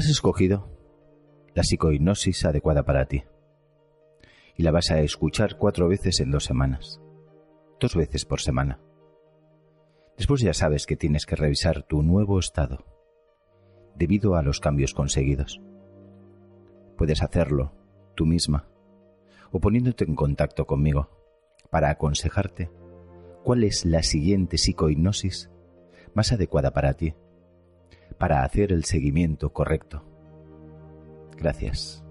Has escogido la psicohipnosis adecuada para ti y la vas a escuchar cuatro veces en dos semanas, dos veces por semana. Después ya sabes que tienes que revisar tu nuevo estado debido a los cambios conseguidos. Puedes hacerlo tú misma o poniéndote en contacto conmigo para aconsejarte cuál es la siguiente psicohipnosis más adecuada para ti para hacer el seguimiento correcto. Gracias.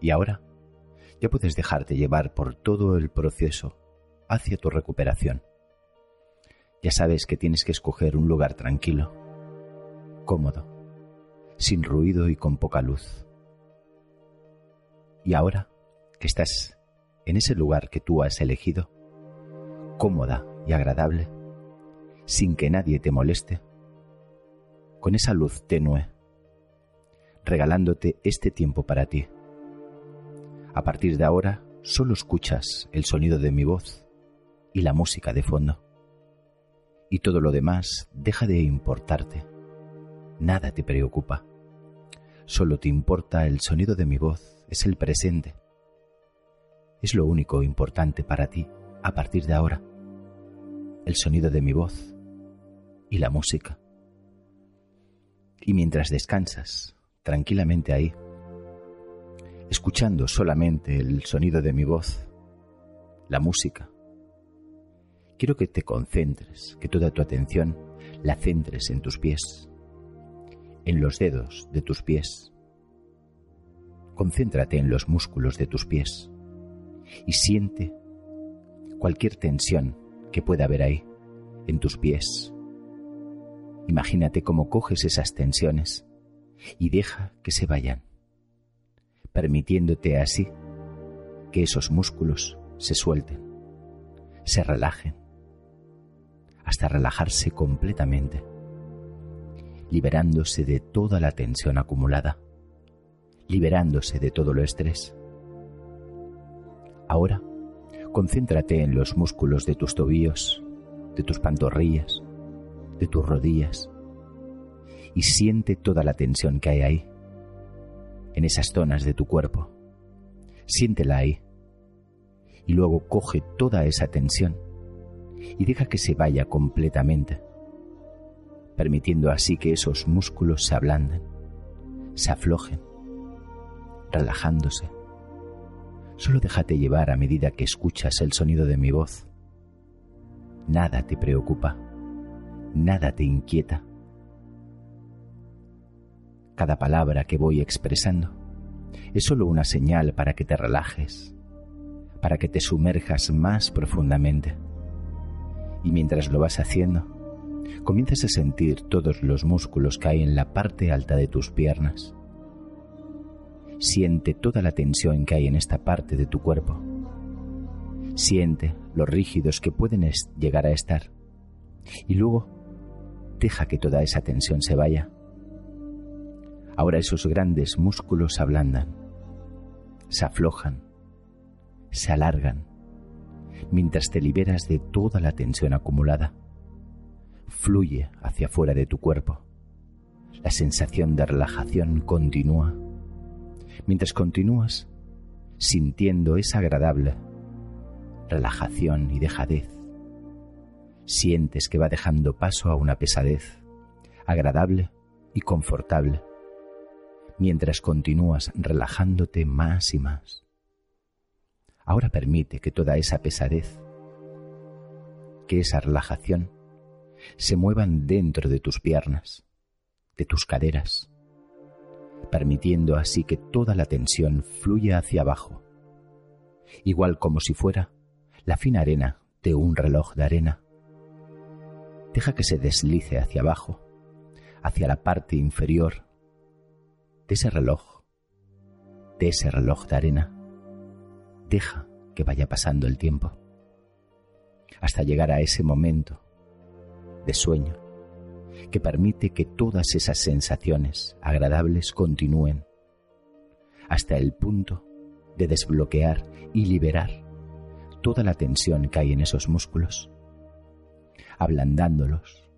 Y ahora ya puedes dejarte llevar por todo el proceso hacia tu recuperación. Ya sabes que tienes que escoger un lugar tranquilo, cómodo, sin ruido y con poca luz. Y ahora que estás en ese lugar que tú has elegido, cómoda y agradable, sin que nadie te moleste, con esa luz tenue, regalándote este tiempo para ti. A partir de ahora, solo escuchas el sonido de mi voz y la música de fondo. Y todo lo demás deja de importarte. Nada te preocupa. Solo te importa el sonido de mi voz, es el presente. Es lo único importante para ti a partir de ahora. El sonido de mi voz y la música. Y mientras descansas tranquilamente ahí, escuchando solamente el sonido de mi voz, la música, quiero que te concentres, que toda tu atención la centres en tus pies, en los dedos de tus pies. Concéntrate en los músculos de tus pies y siente cualquier tensión que pueda haber ahí, en tus pies, Imagínate cómo coges esas tensiones y deja que se vayan, permitiéndote así que esos músculos se suelten, se relajen, hasta relajarse completamente, liberándose de toda la tensión acumulada, liberándose de todo lo estrés. Ahora, concéntrate en los músculos de tus tobillos, de tus pantorrillas, de tus rodillas y siente toda la tensión que hay ahí, en esas zonas de tu cuerpo. Siéntela ahí y luego coge toda esa tensión y deja que se vaya completamente, permitiendo así que esos músculos se ablanden, se aflojen, relajándose. Solo déjate llevar a medida que escuchas el sonido de mi voz. Nada te preocupa nada te inquieta. Cada palabra que voy expresando es solo una señal para que te relajes, para que te sumerjas más profundamente. Y mientras lo vas haciendo, comienzas a sentir todos los músculos que hay en la parte alta de tus piernas. Siente toda la tensión que hay en esta parte de tu cuerpo. Siente los rígidos que pueden llegar a estar. Y luego Deja que toda esa tensión se vaya. Ahora esos grandes músculos se ablandan, se aflojan, se alargan, mientras te liberas de toda la tensión acumulada. Fluye hacia afuera de tu cuerpo. La sensación de relajación continúa. Mientras continúas sintiendo esa agradable relajación y dejadez sientes que va dejando paso a una pesadez, agradable y confortable, mientras continúas relajándote más y más, Ahora permite que toda esa pesadez, que esa relajación, se muevan dentro de tus piernas, de tus caderas, permitiendo así que toda la tensión fluya hacia abajo, igual como si fuera la fina arena de un reloj de arena. Deja que se deslice hacia abajo, hacia la parte inferior de ese reloj, de ese reloj de arena. Deja que vaya pasando el tiempo, hasta llegar a ese momento de sueño que permite que todas esas sensaciones agradables continúen hasta el punto de desbloquear y liberar toda la tensión que hay en esos músculos, ablandándolos,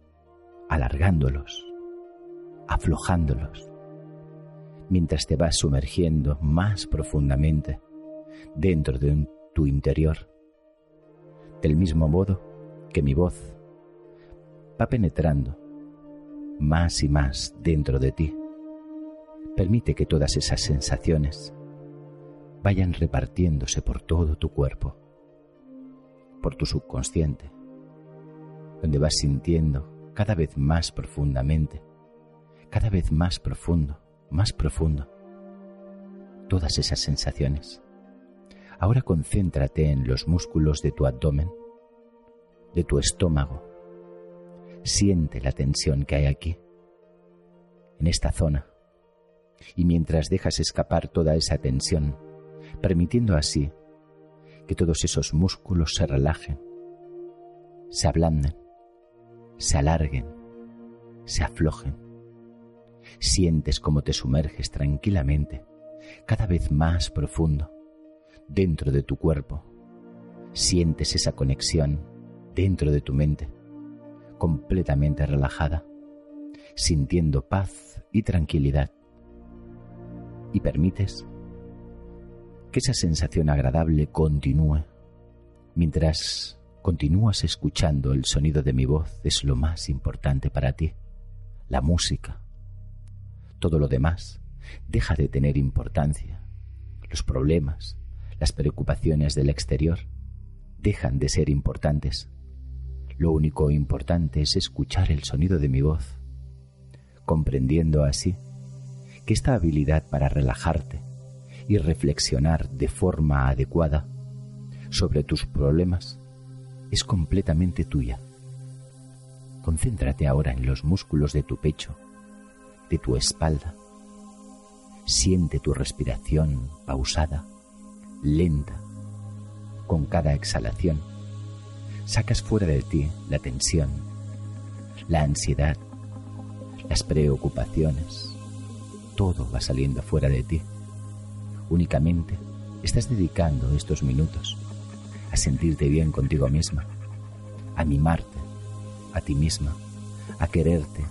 alargándolos, aflojándolos, mientras te vas sumergiendo más profundamente dentro de tu interior, del mismo modo que mi voz va penetrando más y más dentro de ti. Permite que todas esas sensaciones vayan repartiéndose por todo tu cuerpo, por tu subconsciente, donde vas sintiendo cada vez más profundamente, cada vez más profundo, más profundo, todas esas sensaciones. Ahora concéntrate en los músculos de tu abdomen, de tu estómago, Siente la tensión que hay aquí, en esta zona. Y mientras dejas escapar toda esa tensión, permitiendo así que todos esos músculos se relajen, se ablanden, se alarguen, se aflojen. Sientes como te sumerges tranquilamente, cada vez más profundo, dentro de tu cuerpo. Sientes esa conexión dentro de tu mente completamente relajada, sintiendo paz y tranquilidad. Y permites que esa sensación agradable continúe mientras continúas escuchando el sonido de mi voz es lo más importante para ti, la música. Todo lo demás deja de tener importancia. Los problemas, las preocupaciones del exterior dejan de ser importantes lo único importante es escuchar el sonido de mi voz, comprendiendo así que esta habilidad para relajarte y reflexionar de forma adecuada sobre tus problemas es completamente tuya. Concéntrate ahora en los músculos de tu pecho, de tu espalda. Siente tu respiración pausada, lenta, con cada exhalación sacas fuera de ti la tensión, la ansiedad, las preocupaciones. Todo va saliendo fuera de ti. Únicamente estás dedicando estos minutos a sentirte bien contigo misma, a mimarte a ti misma, a quererte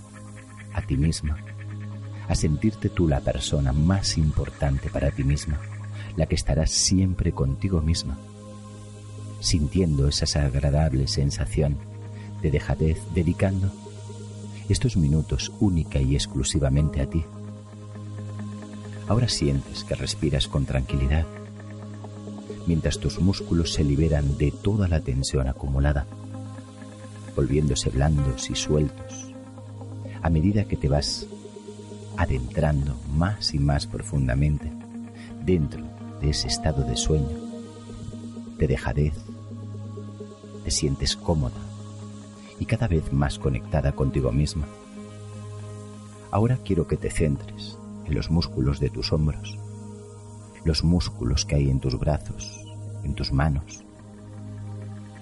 a ti misma, a sentirte tú la persona más importante para ti misma, la que estará siempre contigo misma sintiendo esa agradable sensación de dejadez, dedicando estos minutos única y exclusivamente a ti. Ahora sientes que respiras con tranquilidad, mientras tus músculos se liberan de toda la tensión acumulada, volviéndose blandos y sueltos, a medida que te vas adentrando más y más profundamente dentro de ese estado de sueño, de dejadez, te sientes cómoda y cada vez más conectada contigo misma. Ahora quiero que te centres en los músculos de tus hombros, los músculos que hay en tus brazos, en tus manos,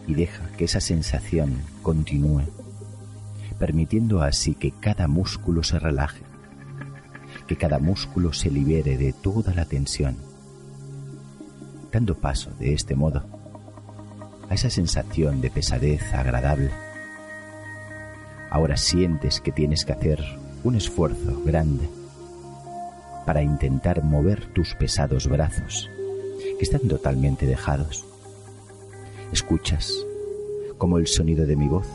y deja que esa sensación continúe, permitiendo así que cada músculo se relaje, que cada músculo se libere de toda la tensión, dando paso de este modo a esa sensación de pesadez agradable. Ahora sientes que tienes que hacer un esfuerzo grande para intentar mover tus pesados brazos, que están totalmente dejados. Escuchas como el sonido de mi voz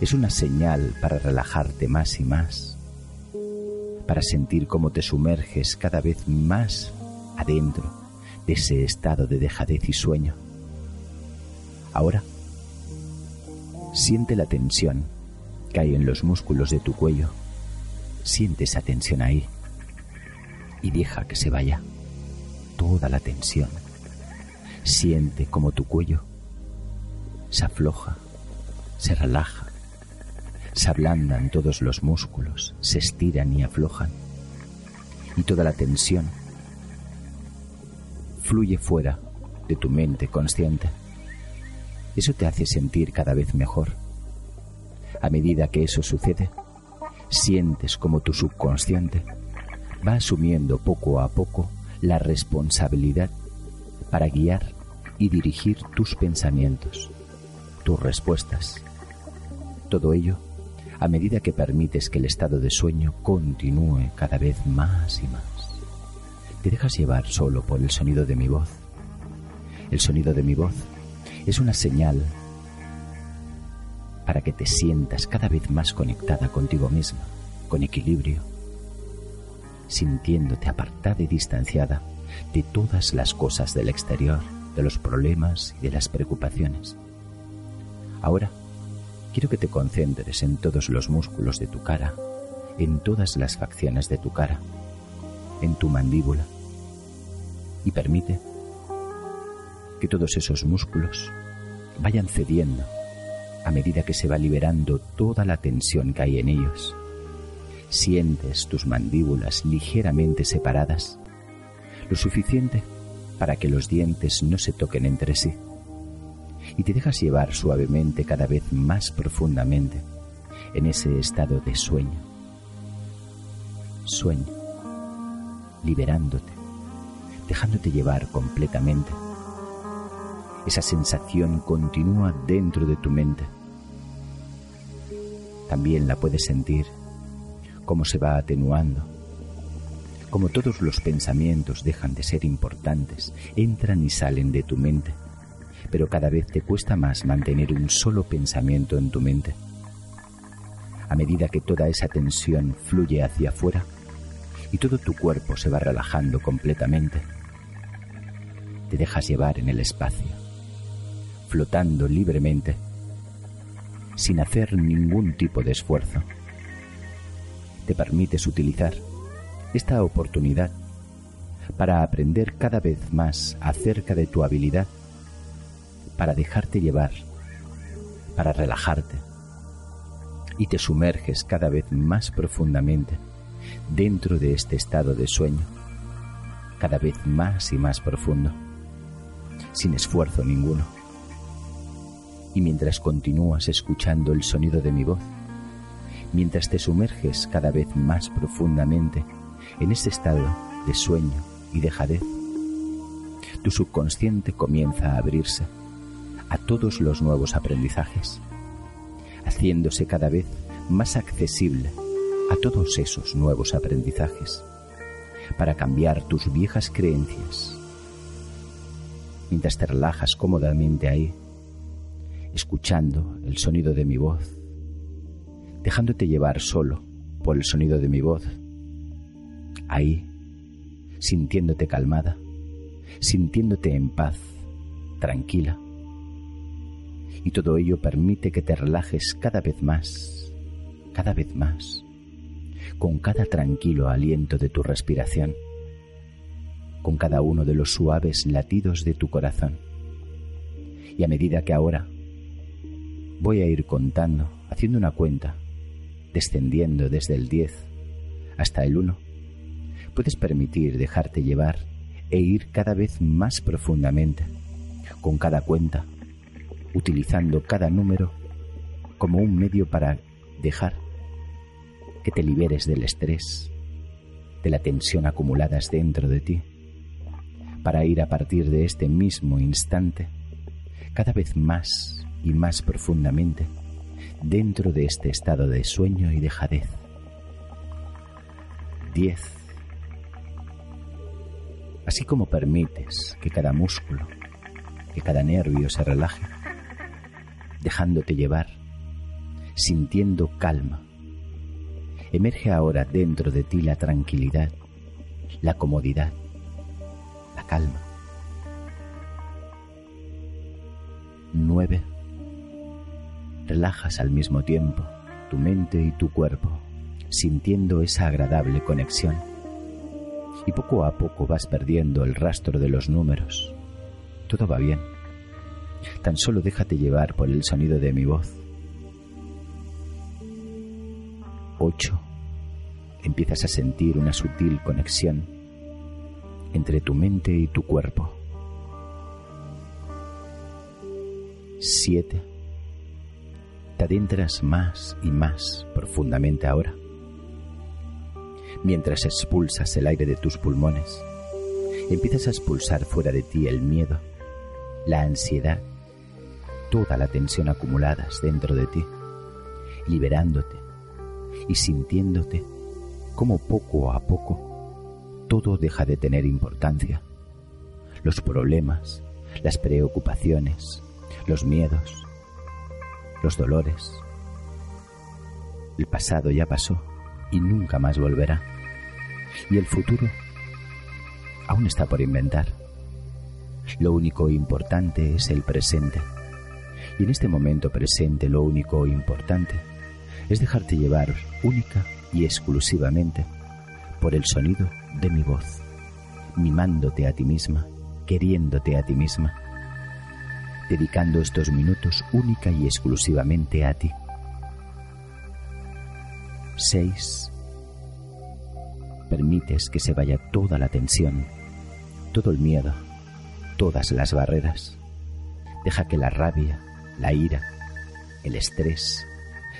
es una señal para relajarte más y más, para sentir cómo te sumerges cada vez más adentro de ese estado de dejadez y sueño. Ahora, siente la tensión que hay en los músculos de tu cuello. Siente esa tensión ahí y deja que se vaya toda la tensión. Siente como tu cuello se afloja, se relaja, se ablandan todos los músculos, se estiran y aflojan y toda la tensión fluye fuera de tu mente consciente. Eso te hace sentir cada vez mejor. A medida que eso sucede, sientes como tu subconsciente va asumiendo poco a poco la responsabilidad para guiar y dirigir tus pensamientos, tus respuestas. Todo ello a medida que permites que el estado de sueño continúe cada vez más y más. Te dejas llevar solo por el sonido de mi voz. El sonido de mi voz es una señal para que te sientas cada vez más conectada contigo misma, con equilibrio, sintiéndote apartada y distanciada de todas las cosas del exterior, de los problemas y de las preocupaciones. Ahora, quiero que te concentres en todos los músculos de tu cara, en todas las facciones de tu cara, en tu mandíbula, y permite que todos esos músculos vayan cediendo a medida que se va liberando toda la tensión que hay en ellos. Sientes tus mandíbulas ligeramente separadas, lo suficiente para que los dientes no se toquen entre sí, y te dejas llevar suavemente cada vez más profundamente en ese estado de sueño. Sueño, liberándote, dejándote llevar completamente esa sensación continúa dentro de tu mente. También la puedes sentir cómo se va atenuando, como todos los pensamientos dejan de ser importantes, entran y salen de tu mente, pero cada vez te cuesta más mantener un solo pensamiento en tu mente. A medida que toda esa tensión fluye hacia afuera y todo tu cuerpo se va relajando completamente, te dejas llevar en el espacio flotando libremente, sin hacer ningún tipo de esfuerzo. Te permites utilizar esta oportunidad para aprender cada vez más acerca de tu habilidad, para dejarte llevar, para relajarte, y te sumerges cada vez más profundamente dentro de este estado de sueño, cada vez más y más profundo, sin esfuerzo ninguno. Y mientras continúas escuchando el sonido de mi voz, mientras te sumerges cada vez más profundamente en ese estado de sueño y dejadez, tu subconsciente comienza a abrirse a todos los nuevos aprendizajes, haciéndose cada vez más accesible a todos esos nuevos aprendizajes para cambiar tus viejas creencias. Mientras te relajas cómodamente ahí, escuchando el sonido de mi voz, dejándote llevar solo por el sonido de mi voz, ahí, sintiéndote calmada, sintiéndote en paz, tranquila. Y todo ello permite que te relajes cada vez más, cada vez más, con cada tranquilo aliento de tu respiración, con cada uno de los suaves latidos de tu corazón. Y a medida que ahora Voy a ir contando, haciendo una cuenta, descendiendo desde el 10 hasta el 1. Puedes permitir dejarte llevar e ir cada vez más profundamente, con cada cuenta, utilizando cada número como un medio para dejar que te liberes del estrés, de la tensión acumuladas dentro de ti, para ir a partir de este mismo instante cada vez más y más profundamente dentro de este estado de sueño y dejadez. 10. Así como permites que cada músculo, que cada nervio se relaje, dejándote llevar, sintiendo calma, emerge ahora dentro de ti la tranquilidad, la comodidad, la calma. 9. Relajas al mismo tiempo tu mente y tu cuerpo, sintiendo esa agradable conexión. Y poco a poco vas perdiendo el rastro de los números. Todo va bien. Tan solo déjate llevar por el sonido de mi voz. 8. Empiezas a sentir una sutil conexión entre tu mente y tu cuerpo. 7 adentras más y más profundamente ahora. Mientras expulsas el aire de tus pulmones, empiezas a expulsar fuera de ti el miedo, la ansiedad, toda la tensión acumuladas dentro de ti, liberándote y sintiéndote como poco a poco todo deja de tener importancia. Los problemas, las preocupaciones, los miedos, los dolores. El pasado ya pasó y nunca más volverá. Y el futuro aún está por inventar. Lo único importante es el presente. Y en este momento presente lo único importante es dejarte llevar única y exclusivamente por el sonido de mi voz, mimándote a ti misma, queriéndote a ti misma dedicando estos minutos única y exclusivamente a ti. 6. Permites que se vaya toda la tensión, todo el miedo, todas las barreras. Deja que la rabia, la ira, el estrés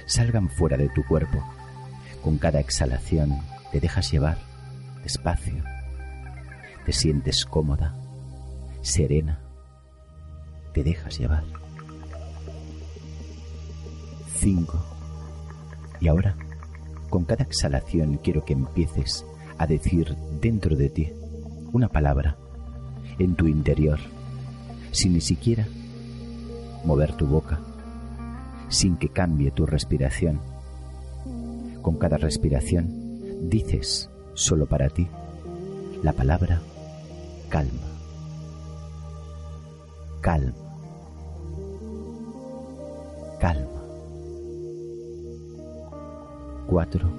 salgan fuera de tu cuerpo. Con cada exhalación te dejas llevar despacio. Te sientes cómoda, serena, te dejas llevar. 5. Y ahora, con cada exhalación quiero que empieces a decir dentro de ti una palabra, en tu interior, sin ni siquiera mover tu boca, sin que cambie tu respiración. Con cada respiración dices solo para ti la palabra calma, calma calma. 4.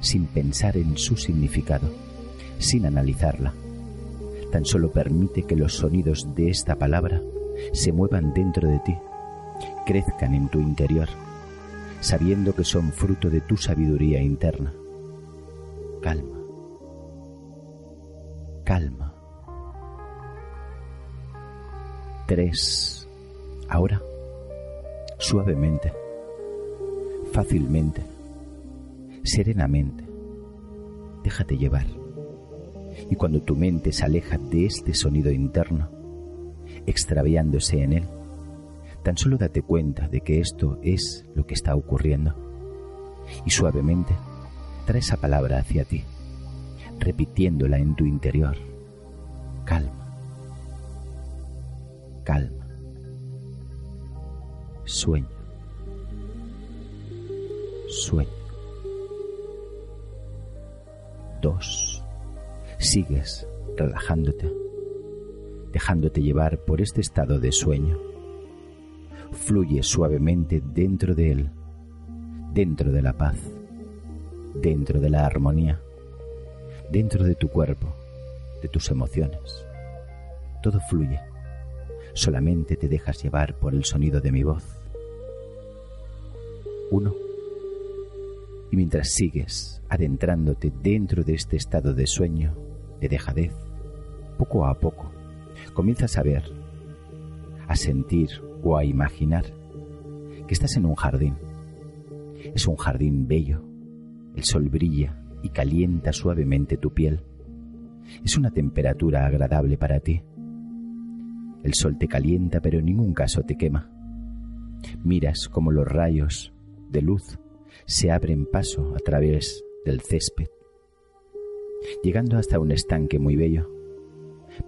Sin pensar en su significado, sin analizarla. Tan solo permite que los sonidos de esta palabra se muevan dentro de ti, crezcan en tu interior, sabiendo que son fruto de tu sabiduría interna. Calma. Calma. 3. Ahora suavemente, fácilmente, serenamente. Déjate llevar. Y cuando tu mente se aleja de este sonido interno, extraviándose en él, tan solo date cuenta de que esto es lo que está ocurriendo. Y suavemente trae esa palabra hacia ti, repitiéndola en tu interior. Calma. Calma sueño, sueño. Dos. Sigues relajándote, dejándote llevar por este estado de sueño. Fluye suavemente dentro de él, dentro de la paz, dentro de la armonía, dentro de tu cuerpo, de tus emociones. Todo fluye. Solamente te dejas llevar por el sonido de mi voz uno. Y mientras sigues adentrándote dentro de este estado de sueño, de dejadez, poco a poco, comienzas a ver, a sentir o a imaginar que estás en un jardín. Es un jardín bello, el sol brilla y calienta suavemente tu piel. Es una temperatura agradable para ti. El sol te calienta pero en ningún caso te quema. Miras como los rayos de luz se abren paso a través del césped, llegando hasta un estanque muy bello,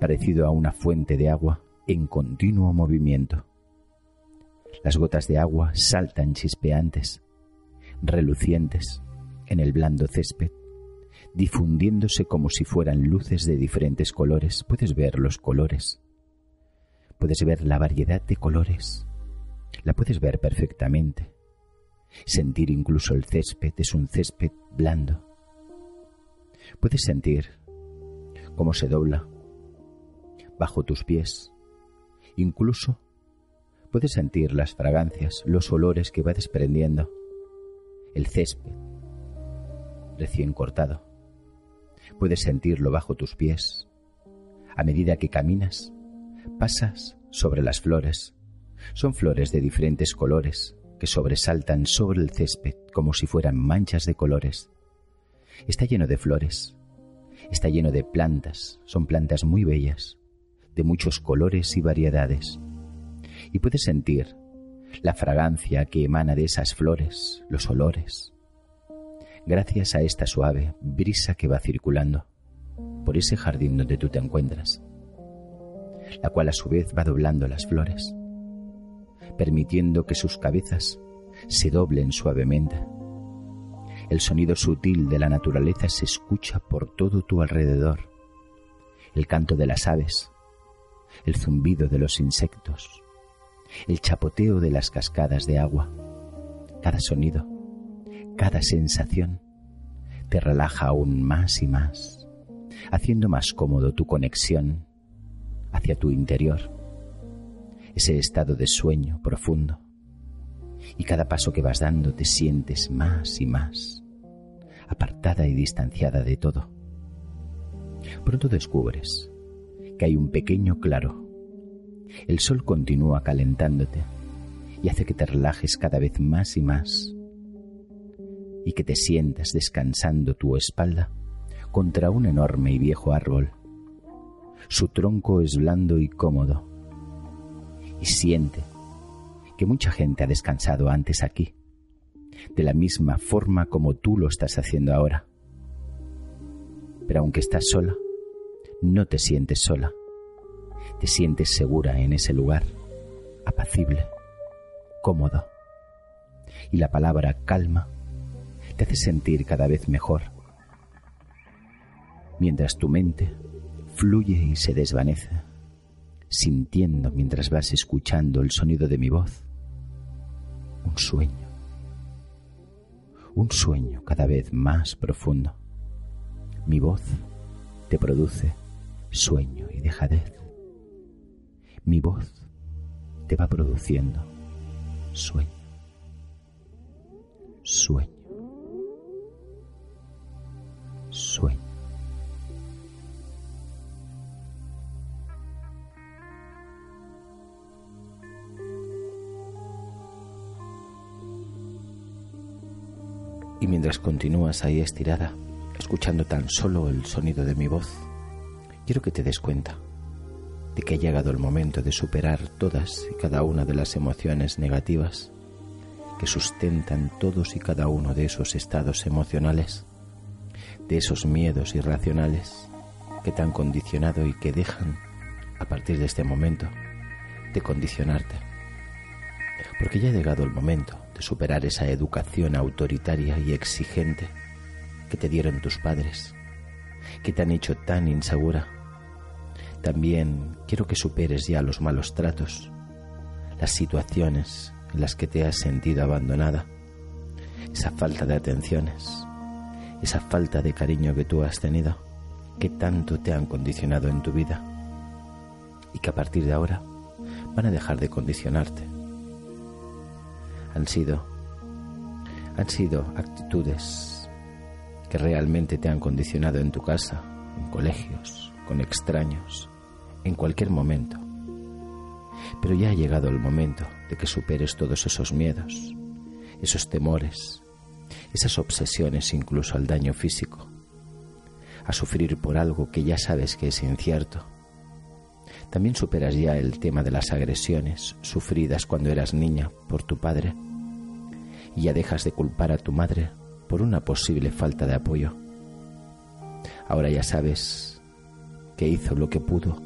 parecido a una fuente de agua en continuo movimiento. Las gotas de agua saltan chispeantes, relucientes en el blando césped, difundiéndose como si fueran luces de diferentes colores. Puedes ver los colores. Puedes ver la variedad de colores. La puedes ver perfectamente. Sentir incluso el césped es un césped blando. Puedes sentir cómo se dobla bajo tus pies. Incluso puedes sentir las fragancias, los olores que va desprendiendo el césped recién cortado. Puedes sentirlo bajo tus pies. A medida que caminas, pasas sobre las flores. Son flores de diferentes colores que sobresaltan sobre el césped como si fueran manchas de colores. Está lleno de flores. Está lleno de plantas. Son plantas muy bellas, de muchos colores y variedades. Y puedes sentir la fragancia que emana de esas flores, los olores, gracias a esta suave brisa que va circulando por ese jardín donde tú te encuentras, la cual a su vez va doblando las flores, permitiendo que sus cabezas se doblen suavemente. El sonido sutil de la naturaleza se escucha por todo tu alrededor, el canto de las aves, el zumbido de los insectos, el chapoteo de las cascadas de agua, cada sonido, cada sensación te relaja aún más y más, haciendo más cómodo tu conexión hacia tu interior, ese estado de sueño profundo. Y cada paso que vas dando te sientes más y más, apartada y distanciada de todo. Pronto descubres que hay un pequeño claro. El sol continúa calentándote y hace que te relajes cada vez más y más y que te sientas descansando tu espalda contra un enorme y viejo árbol. Su tronco es blando y cómodo. Y siente que mucha gente ha descansado antes aquí, de la misma forma como tú lo estás haciendo ahora. Pero aunque estás sola, no te sientes sola. Te sientes segura en ese lugar, apacible, cómodo. Y la palabra calma te hace sentir cada vez mejor, mientras tu mente fluye y se desvanece, sintiendo mientras vas escuchando el sonido de mi voz, un sueño, un sueño cada vez más profundo. Mi voz te produce sueño y dejadez. Mi voz te va produciendo sueño, sueño. sueño. Mientras continúas ahí estirada, escuchando tan solo el sonido de mi voz, quiero que te des cuenta de que ha llegado el momento de superar todas y cada una de las emociones negativas que sustentan todos y cada uno de esos estados emocionales de esos miedos irracionales que te han condicionado y que dejan, a partir de este momento, de condicionarte. Porque ya ha llegado el momento de superar esa educación autoritaria y exigente que te dieron tus padres, que te han hecho tan insegura. También quiero que superes ya los malos tratos, las situaciones en las que te has sentido abandonada, esa falta de atenciones, esa falta de cariño que tú has tenido, que tanto te han condicionado en tu vida y que a partir de ahora van a dejar de condicionarte. Han sido han sido actitudes que realmente te han condicionado en tu casa, en colegios, con extraños, en cualquier momento. Pero ya ha llegado el momento de que superes todos esos miedos, esos temores, esas obsesiones incluso al daño físico, a sufrir por algo que ya sabes que es incierto. También superas ya el tema de las agresiones sufridas cuando eras niña por tu padre y ya dejas de culpar a tu madre por una posible falta de apoyo. Ahora ya sabes que hizo lo que pudo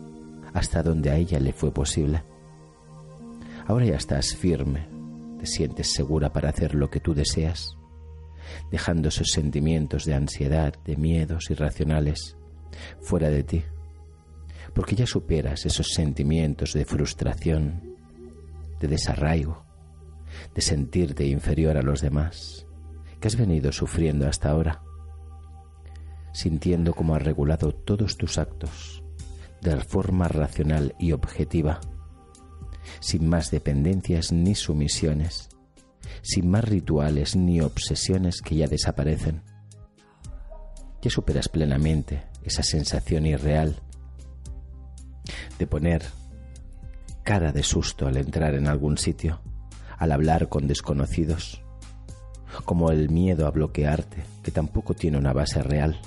hasta donde a ella le fue posible. Ahora ya estás firme, te sientes segura para hacer lo que tú deseas dejando esos sentimientos de ansiedad, de miedos irracionales fuera de ti, porque ya superas esos sentimientos de frustración, de desarraigo, de sentirte inferior a los demás, que has venido sufriendo hasta ahora, sintiendo cómo has regulado todos tus actos de forma racional y objetiva, sin más dependencias ni sumisiones, sin más rituales ni obsesiones que ya desaparecen. Ya superas plenamente esa sensación irreal de poner cara de susto al entrar en algún sitio, al hablar con desconocidos, como el miedo a bloquearte, que tampoco tiene una base real.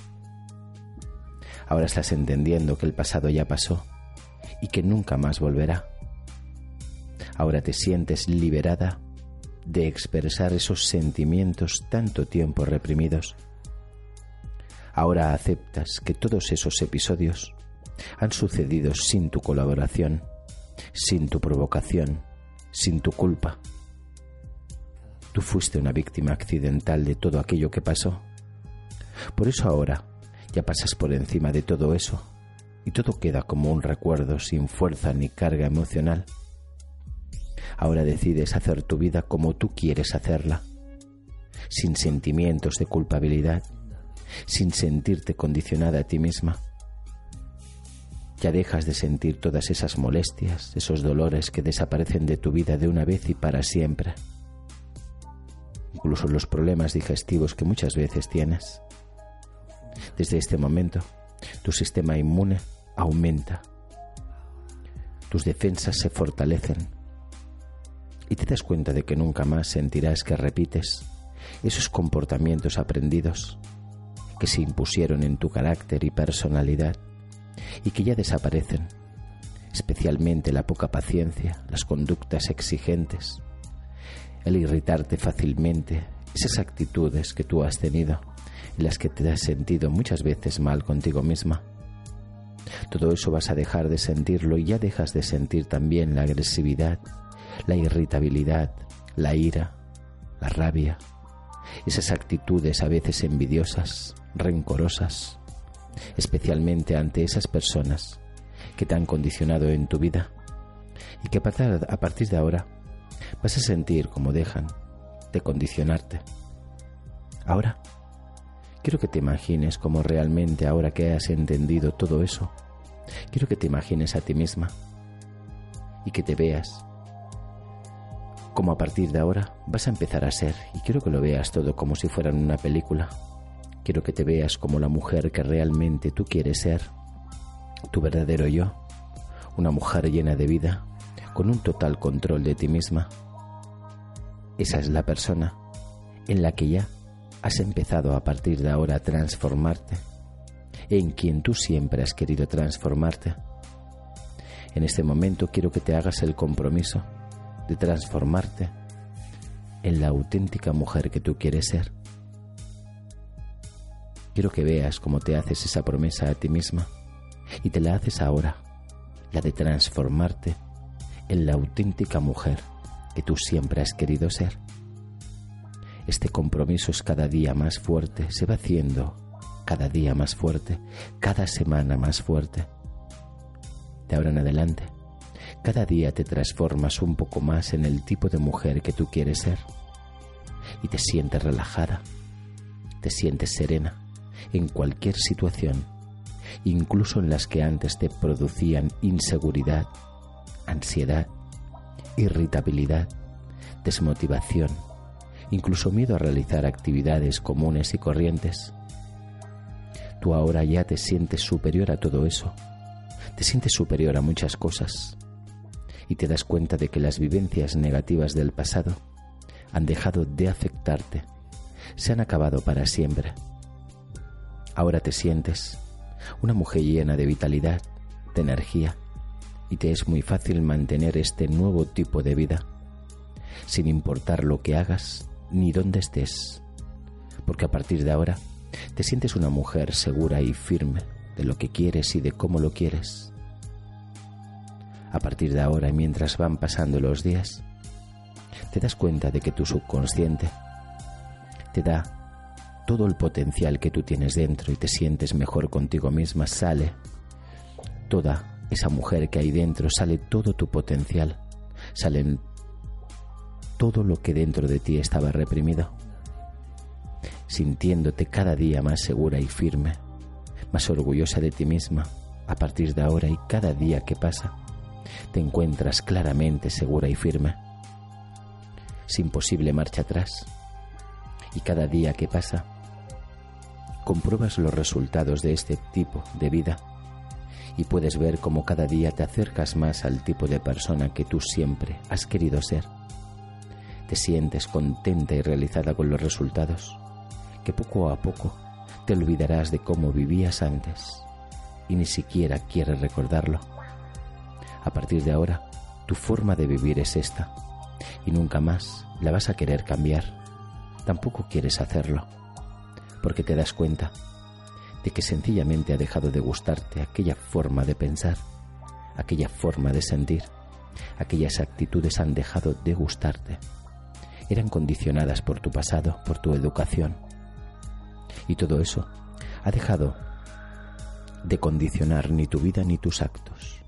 Ahora estás entendiendo que el pasado ya pasó y que nunca más volverá. Ahora te sientes liberada de expresar esos sentimientos tanto tiempo reprimidos. Ahora aceptas que todos esos episodios han sucedido sin tu colaboración, sin tu provocación, sin tu culpa. Tú fuiste una víctima accidental de todo aquello que pasó. Por eso ahora ya pasas por encima de todo eso y todo queda como un recuerdo sin fuerza ni carga emocional. Ahora decides hacer tu vida como tú quieres hacerla, sin sentimientos de culpabilidad, sin sentirte condicionada a ti misma. Ya dejas de sentir todas esas molestias, esos dolores que desaparecen de tu vida de una vez y para siempre. Incluso los problemas digestivos que muchas veces tienes. Desde este momento, tu sistema inmune aumenta. Tus defensas se fortalecen. Y te das cuenta de que nunca más sentirás que repites esos comportamientos aprendidos que se impusieron en tu carácter y personalidad y que ya desaparecen, especialmente la poca paciencia, las conductas exigentes, el irritarte fácilmente, esas actitudes que tú has tenido, en las que te has sentido muchas veces mal contigo misma. Todo eso vas a dejar de sentirlo y ya dejas de sentir también la agresividad, la irritabilidad, la ira, la rabia, esas actitudes a veces envidiosas, rencorosas, especialmente ante esas personas que te han condicionado en tu vida y que a partir de ahora vas a sentir como dejan de condicionarte. Ahora, quiero que te imagines como realmente ahora que has entendido todo eso, quiero que te imagines a ti misma y que te veas como a partir de ahora vas a empezar a ser y quiero que lo veas todo como si fuera una película Quiero que te veas como la mujer que realmente tú quieres ser, tu verdadero yo, una mujer llena de vida, con un total control de ti misma. Esa es la persona en la que ya has empezado a partir de ahora a transformarte, en quien tú siempre has querido transformarte. En este momento quiero que te hagas el compromiso de transformarte en la auténtica mujer que tú quieres ser. Quiero que veas cómo te haces esa promesa a ti misma y te la haces ahora, la de transformarte en la auténtica mujer que tú siempre has querido ser. Este compromiso es cada día más fuerte, se va haciendo cada día más fuerte, cada semana más fuerte. De ahora en adelante, cada día te transformas un poco más en el tipo de mujer que tú quieres ser y te sientes relajada, te sientes serena, en cualquier situación, incluso en las que antes te producían inseguridad, ansiedad, irritabilidad, desmotivación, incluso miedo a realizar actividades comunes y corrientes. Tú ahora ya te sientes superior a todo eso, te sientes superior a muchas cosas y te das cuenta de que las vivencias negativas del pasado han dejado de afectarte, se han acabado para siempre Ahora te sientes una mujer llena de vitalidad, de energía, y te es muy fácil mantener este nuevo tipo de vida, sin importar lo que hagas ni dónde estés, porque a partir de ahora te sientes una mujer segura y firme de lo que quieres y de cómo lo quieres. A partir de ahora, mientras van pasando los días, te das cuenta de que tu subconsciente te da todo el potencial que tú tienes dentro y te sientes mejor contigo misma, sale toda esa mujer que hay dentro, sale todo tu potencial, salen todo lo que dentro de ti estaba reprimido, sintiéndote cada día más segura y firme, más orgullosa de ti misma a partir de ahora y cada día que pasa, te encuentras claramente segura y firme, sin posible marcha atrás. Y cada día que pasa, compruebas los resultados de este tipo de vida y puedes ver cómo cada día te acercas más al tipo de persona que tú siempre has querido ser. Te sientes contenta y realizada con los resultados, que poco a poco te olvidarás de cómo vivías antes y ni siquiera quieres recordarlo. A partir de ahora, tu forma de vivir es esta y nunca más la vas a querer cambiar. Tampoco quieres hacerlo porque te das cuenta de que sencillamente ha dejado de gustarte aquella forma de pensar, aquella forma de sentir, aquellas actitudes han dejado de gustarte. Eran condicionadas por tu pasado, por tu educación. Y todo eso ha dejado de condicionar ni tu vida ni tus actos.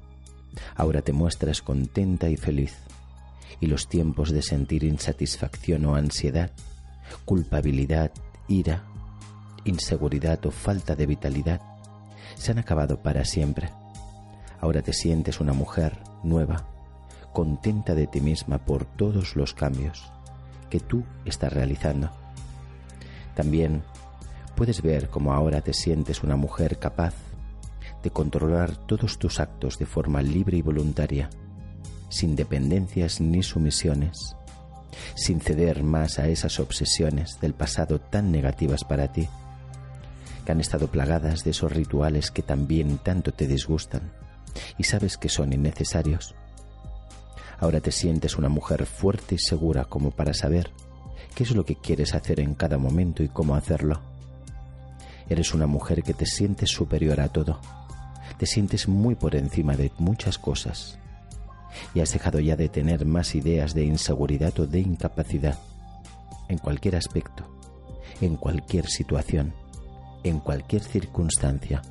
Ahora te muestras contenta y feliz, y los tiempos de sentir insatisfacción o ansiedad, culpabilidad, ira, inseguridad o falta de vitalidad se han acabado para siempre. Ahora te sientes una mujer nueva, contenta de ti misma por todos los cambios que tú estás realizando. También puedes ver cómo ahora te sientes una mujer capaz de controlar todos tus actos de forma libre y voluntaria, sin dependencias ni sumisiones, sin ceder más a esas obsesiones del pasado tan negativas para ti que han estado plagadas de esos rituales que también tanto te disgustan y sabes que son innecesarios. Ahora te sientes una mujer fuerte y segura como para saber qué es lo que quieres hacer en cada momento y cómo hacerlo. Eres una mujer que te sientes superior a todo, te sientes muy por encima de muchas cosas y has dejado ya de tener más ideas de inseguridad o de incapacidad en cualquier aspecto, en cualquier situación en cualquier circunstancia,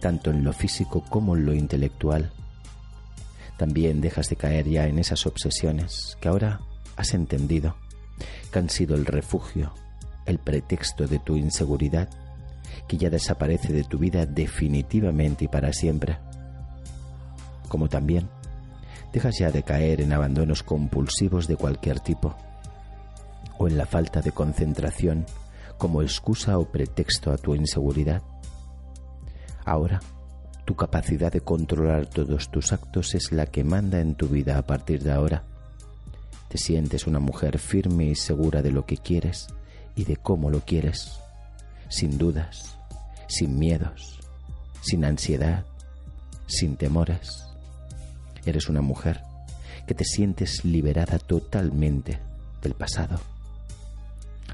tanto en lo físico como en lo intelectual. También dejas de caer ya en esas obsesiones que ahora has entendido que han sido el refugio, el pretexto de tu inseguridad, que ya desaparece de tu vida definitivamente y para siempre. Como también dejas ya de caer en abandonos compulsivos de cualquier tipo, o en la falta de concentración como excusa o pretexto a tu inseguridad. Ahora, tu capacidad de controlar todos tus actos es la que manda en tu vida a partir de ahora. Te sientes una mujer firme y segura de lo que quieres y de cómo lo quieres, sin dudas, sin miedos, sin ansiedad, sin temores. Eres una mujer que te sientes liberada totalmente del pasado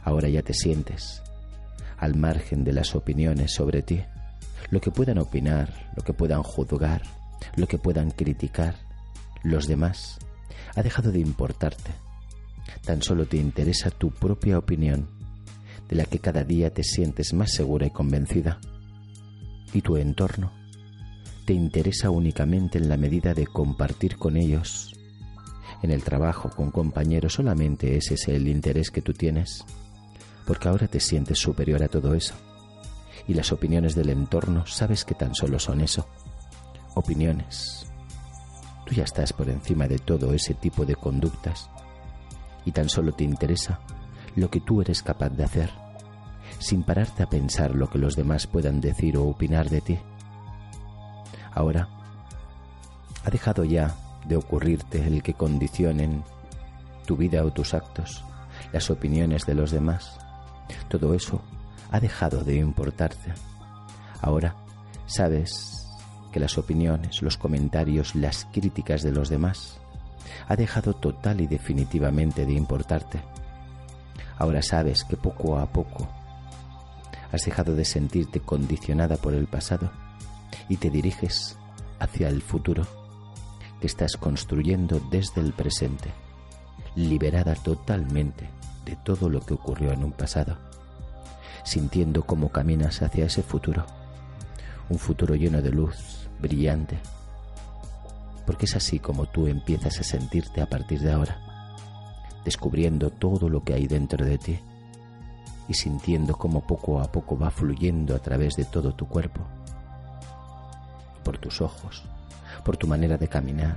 Ahora ya te sientes al margen de las opiniones sobre ti, lo que puedan opinar, lo que puedan juzgar, lo que puedan criticar, los demás, ha dejado de importarte. Tan solo te interesa tu propia opinión, de la que cada día te sientes más segura y convencida. Y tu entorno te interesa únicamente en la medida de compartir con ellos. En el trabajo, con compañeros, solamente ese es el interés que tú tienes porque ahora te sientes superior a todo eso. Y las opiniones del entorno sabes que tan solo son eso, opiniones. Tú ya estás por encima de todo ese tipo de conductas y tan solo te interesa lo que tú eres capaz de hacer, sin pararte a pensar lo que los demás puedan decir o opinar de ti. Ahora, ha dejado ya de ocurrirte el que condicionen tu vida o tus actos las opiniones de los demás todo eso ha dejado de importarte. Ahora sabes que las opiniones, los comentarios, las críticas de los demás ha dejado total y definitivamente de importarte. Ahora sabes que poco a poco has dejado de sentirte condicionada por el pasado y te diriges hacia el futuro que estás construyendo desde el presente, liberada totalmente de todo lo que ocurrió en un pasado, sintiendo cómo caminas hacia ese futuro, un futuro lleno de luz, brillante, porque es así como tú empiezas a sentirte a partir de ahora, descubriendo todo lo que hay dentro de ti y sintiendo cómo poco a poco va fluyendo a través de todo tu cuerpo, por tus ojos, por tu manera de caminar.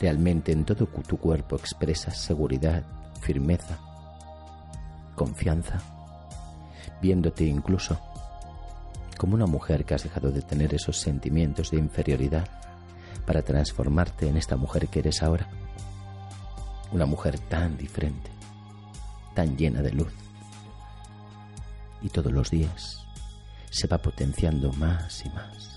Realmente en todo tu cuerpo expresas seguridad, firmeza, confianza, viéndote incluso como una mujer que has dejado de tener esos sentimientos de inferioridad para transformarte en esta mujer que eres ahora. Una mujer tan diferente, tan llena de luz. Y todos los días se va potenciando más y más.